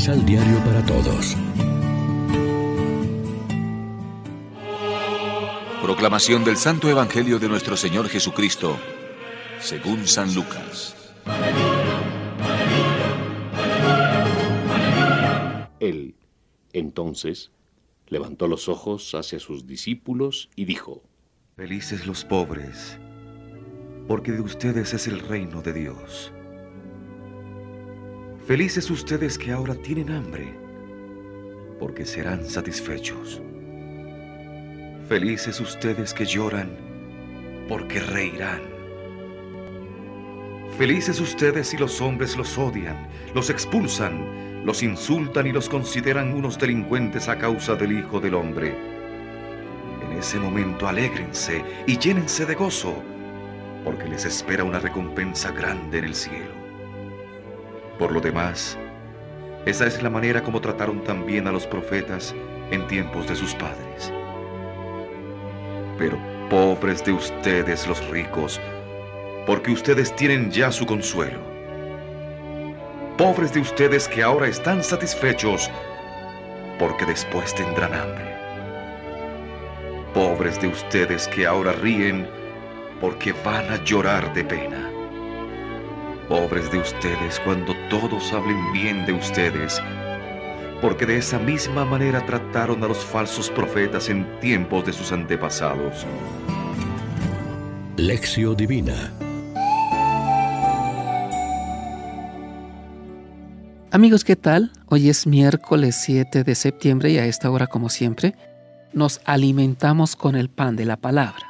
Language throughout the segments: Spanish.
Misal Diario para Todos. Proclamación del Santo Evangelio de nuestro Señor Jesucristo, según San Lucas. Él, entonces, levantó los ojos hacia sus discípulos y dijo, Felices los pobres, porque de ustedes es el reino de Dios. Felices ustedes que ahora tienen hambre, porque serán satisfechos. Felices ustedes que lloran, porque reirán. Felices ustedes si los hombres los odian, los expulsan, los insultan y los consideran unos delincuentes a causa del Hijo del Hombre. En ese momento alégrense y llénense de gozo, porque les espera una recompensa grande en el cielo. Por lo demás, esa es la manera como trataron también a los profetas en tiempos de sus padres. Pero pobres de ustedes los ricos, porque ustedes tienen ya su consuelo. Pobres de ustedes que ahora están satisfechos, porque después tendrán hambre. Pobres de ustedes que ahora ríen, porque van a llorar de pena. Pobres de ustedes cuando todos hablen bien de ustedes, porque de esa misma manera trataron a los falsos profetas en tiempos de sus antepasados. Lección Divina Amigos, ¿qué tal? Hoy es miércoles 7 de septiembre y a esta hora, como siempre, nos alimentamos con el pan de la palabra.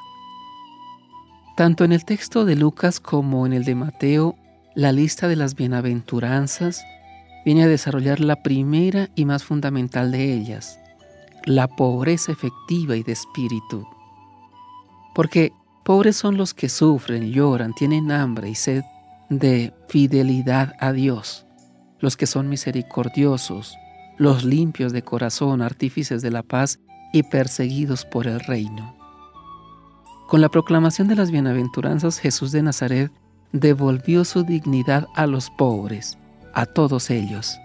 Tanto en el texto de Lucas como en el de Mateo la lista de las bienaventuranzas viene a desarrollar la primera y más fundamental de ellas, la pobreza efectiva y de espíritu. Porque pobres son los que sufren, lloran, tienen hambre y sed de fidelidad a Dios, los que son misericordiosos, los limpios de corazón, artífices de la paz y perseguidos por el reino. Con la proclamación de las bienaventuranzas, Jesús de Nazaret devolvió su dignidad a los pobres, a todos ellos.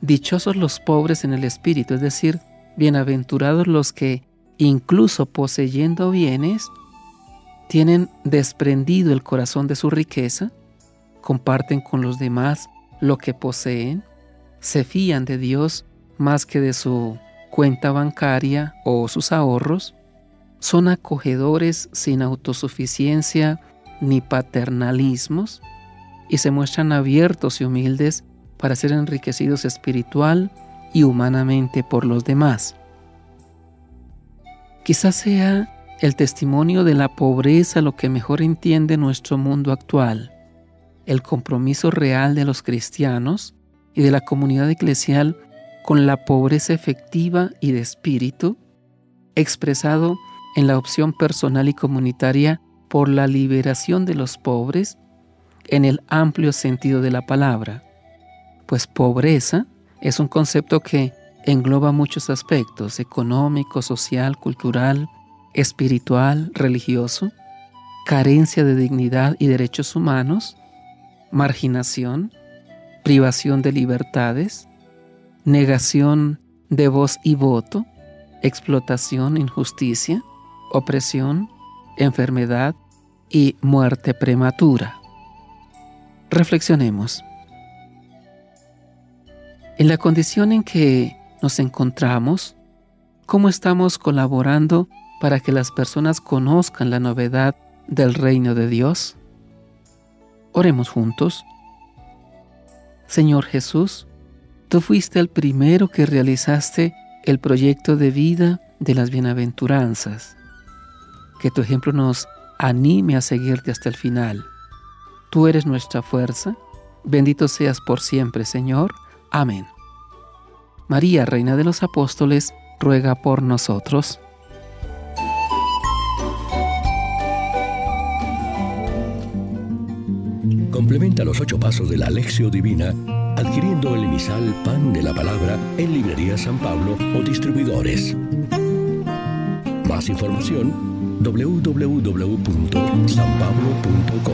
Dichosos los pobres en el espíritu, es decir, bienaventurados los que, incluso poseyendo bienes, tienen desprendido el corazón de su riqueza, comparten con los demás lo que poseen, se fían de Dios más que de su cuenta bancaria o sus ahorros, son acogedores sin autosuficiencia ni paternalismos y se muestran abiertos y humildes para ser enriquecidos espiritual y humanamente por los demás. Quizás sea el testimonio de la pobreza lo que mejor entiende nuestro mundo actual, el compromiso real de los cristianos y de la comunidad eclesial con la pobreza efectiva y de espíritu, expresado en la opción personal y comunitaria por la liberación de los pobres en el amplio sentido de la palabra, pues pobreza es un concepto que engloba muchos aspectos, económico, social, cultural, espiritual, religioso, carencia de dignidad y derechos humanos, marginación, privación de libertades, negación de voz y voto, explotación, injusticia, opresión, enfermedad y muerte prematura. Reflexionemos. En la condición en que nos encontramos, ¿cómo estamos colaborando para que las personas conozcan la novedad del reino de Dios? Oremos juntos. Señor Jesús, tú fuiste el primero que realizaste el proyecto de vida de las bienaventuranzas que tu ejemplo nos anime a seguirte hasta el final. Tú eres nuestra fuerza. Bendito seas por siempre, Señor. Amén. María, Reina de los Apóstoles, ruega por nosotros. Complementa los ocho pasos de la Alexio Divina adquiriendo el emisal Pan de la Palabra en Librería San Pablo o distribuidores. Más información www.sanpablo.co.